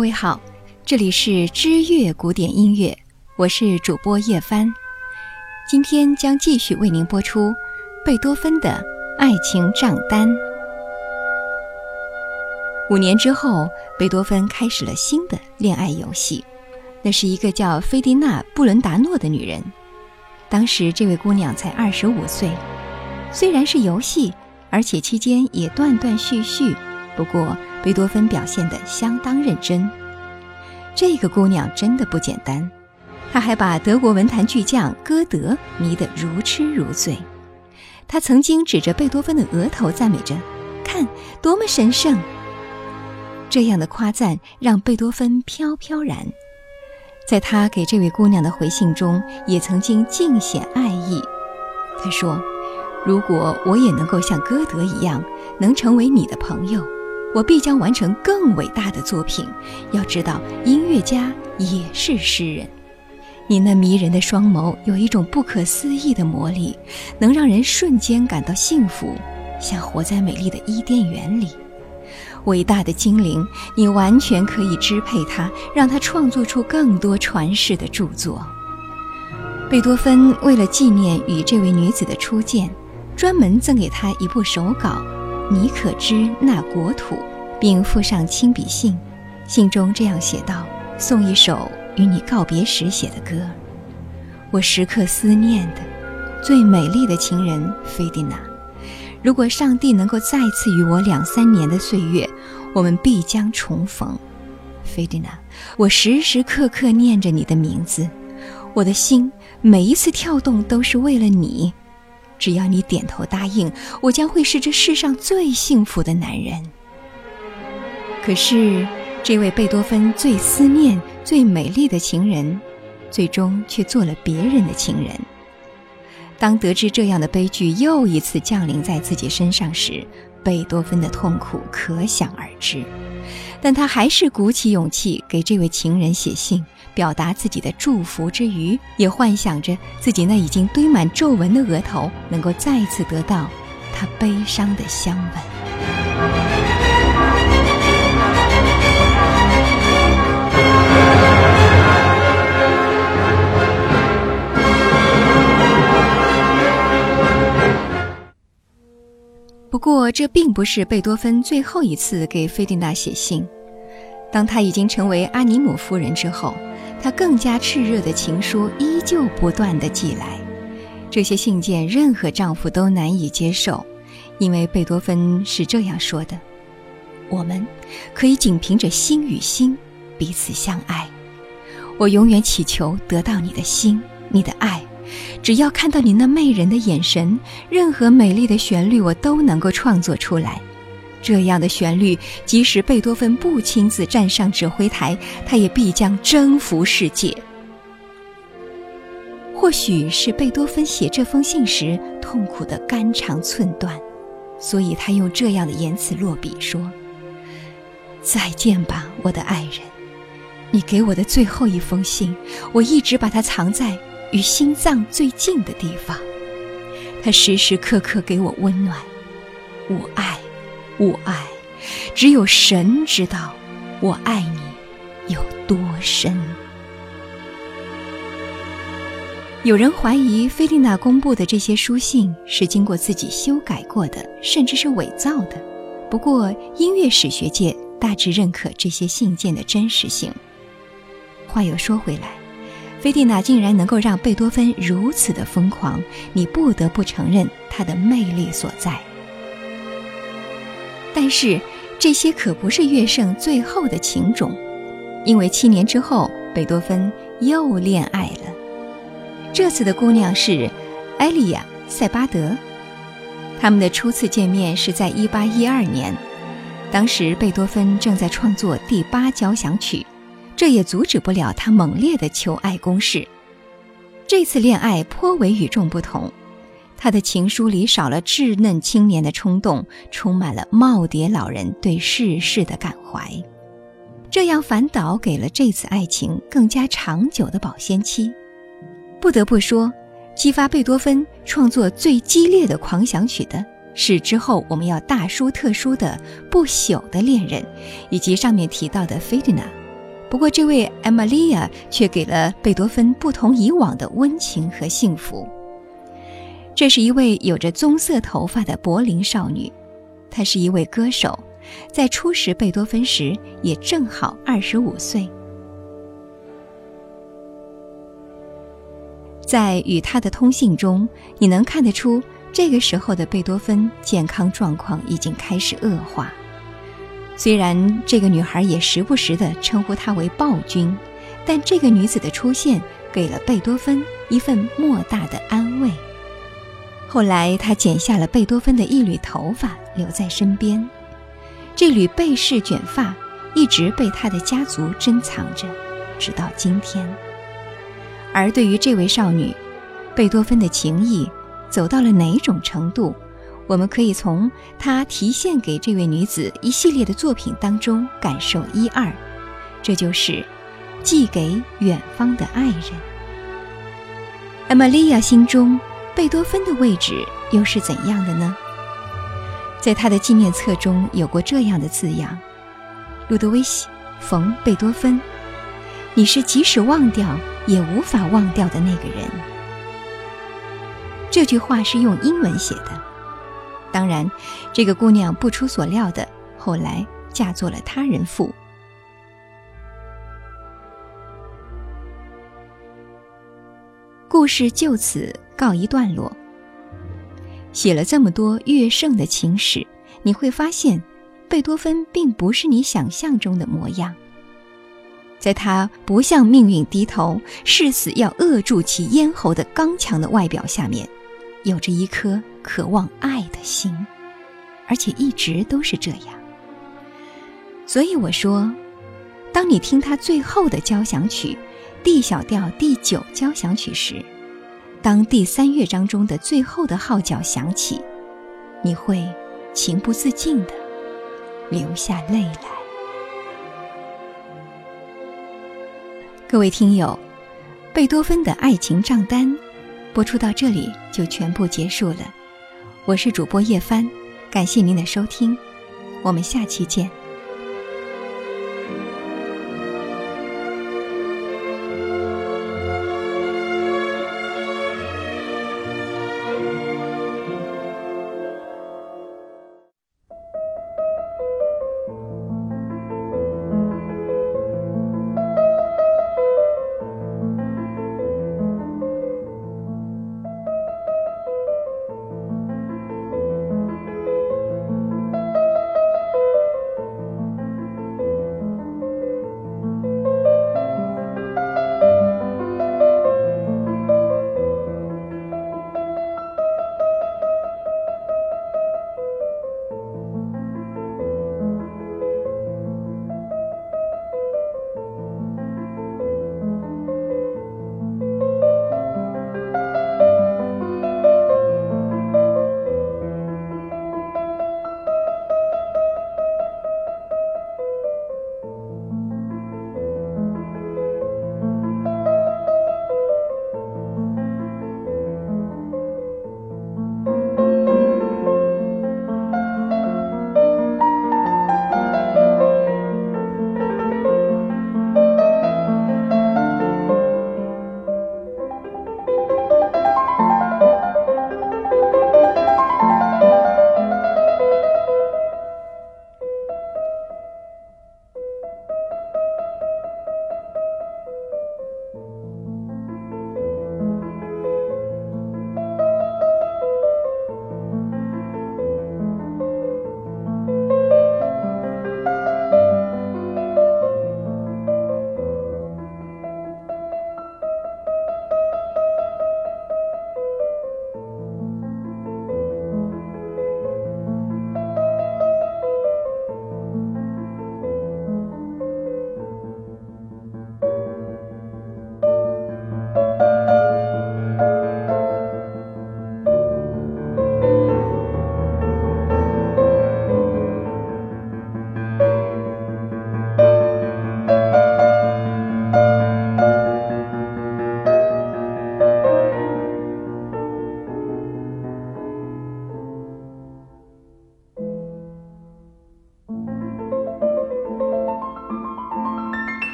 各位好，这里是知乐古典音乐，我是主播叶帆。今天将继续为您播出贝多芬的《爱情账单》。五年之后，贝多芬开始了新的恋爱游戏，那是一个叫菲迪娜·布伦达诺的女人。当时这位姑娘才二十五岁，虽然是游戏，而且期间也断断续续。不过，贝多芬表现得相当认真。这个姑娘真的不简单，她还把德国文坛巨匠歌德迷得如痴如醉。她曾经指着贝多芬的额头赞美着：“看，多么神圣！”这样的夸赞让贝多芬飘飘然。在他给这位姑娘的回信中，也曾经尽显爱意。他说：“如果我也能够像歌德一样，能成为你的朋友。”我必将完成更伟大的作品。要知道，音乐家也是诗人。你那迷人的双眸有一种不可思议的魔力，能让人瞬间感到幸福，像活在美丽的伊甸园里。伟大的精灵，你完全可以支配他，让他创作出更多传世的著作。贝多芬为了纪念与这位女子的初见，专门赠给她一部手稿。你可知那国土，并附上亲笔信，信中这样写道：“送一首与你告别时写的歌，我时刻思念的最美丽的情人菲迪娜。如果上帝能够再次与我两三年的岁月，我们必将重逢。菲迪娜，我时时刻刻念着你的名字，我的心每一次跳动都是为了你。”只要你点头答应，我将会是这世上最幸福的男人。可是，这位贝多芬最思念、最美丽的情人，最终却做了别人的情人。当得知这样的悲剧又一次降临在自己身上时，贝多芬的痛苦可想而知。但他还是鼓起勇气给这位情人写信。表达自己的祝福之余，也幻想着自己那已经堆满皱纹的额头能够再次得到他悲伤的香吻。这并不是贝多芬最后一次给菲迪娜写信。当他已经成为阿尼姆夫人之后。他更加炽热的情书依旧不断的寄来，这些信件任何丈夫都难以接受，因为贝多芬是这样说的：“我们可以仅凭着心与心彼此相爱。我永远祈求得到你的心，你的爱。只要看到你那媚人的眼神，任何美丽的旋律我都能够创作出来。”这样的旋律，即使贝多芬不亲自站上指挥台，他也必将征服世界。或许是贝多芬写这封信时痛苦的肝肠寸断，所以他用这样的言辞落笔说：“再见吧，我的爱人，你给我的最后一封信，我一直把它藏在与心脏最近的地方，它时时刻刻给我温暖。我爱。”我爱，只有神知道我爱你有多深。有人怀疑菲利娜公布的这些书信是经过自己修改过的，甚至是伪造的。不过，音乐史学界大致认可这些信件的真实性。话又说回来，菲蒂娜竟然能够让贝多芬如此的疯狂，你不得不承认她的魅力所在。但是，这些可不是乐圣最后的情种，因为七年之后，贝多芬又恋爱了。这次的姑娘是埃利亚·塞巴德。他们的初次见面是在1812年，当时贝多芬正在创作第八交响曲，这也阻止不了他猛烈的求爱攻势。这次恋爱颇为与众不同。他的情书里少了稚嫩青年的冲动，充满了耄耋老人对世事的感怀，这样反倒给了这次爱情更加长久的保鲜期。不得不说，激发贝多芬创作最激烈的狂想曲的是之后我们要大书特书的《不朽的恋人》，以及上面提到的《菲迪娜》不过，这位艾玛利亚却给了贝多芬不同以往的温情和幸福。这是一位有着棕色头发的柏林少女，她是一位歌手，在初识贝多芬时也正好二十五岁。在与他的通信中，你能看得出，这个时候的贝多芬健康状况已经开始恶化。虽然这个女孩也时不时地称呼他为暴君，但这个女子的出现给了贝多芬一份莫大的安慰。后来，他剪下了贝多芬的一缕头发留在身边，这缕贝氏卷发一直被他的家族珍藏着，直到今天。而对于这位少女，贝多芬的情谊走到了哪种程度？我们可以从他提献给这位女子一系列的作品当中感受一二，这就是寄给远方的爱人。艾玛利亚心中，贝多芬的位置又是怎样的呢？在他的纪念册中有过这样的字样：“路德维希·冯·贝多芬，你是即使忘掉也无法忘掉的那个人。”这句话是用英文写的。当然，这个姑娘不出所料的，后来嫁做了他人妇。故事就此告一段落。写了这么多乐圣的情史，你会发现，贝多芬并不是你想象中的模样。在他不向命运低头、誓死要扼住其咽喉的刚强的外表下面，有着一颗。渴望爱的心，而且一直都是这样。所以我说，当你听他最后的交响曲 D 小调第九交响曲时，当第三乐章中的最后的号角响起，你会情不自禁的流下泪来。各位听友，贝多芬的爱情账单播出到这里就全部结束了。我是主播叶帆，感谢您的收听，我们下期见。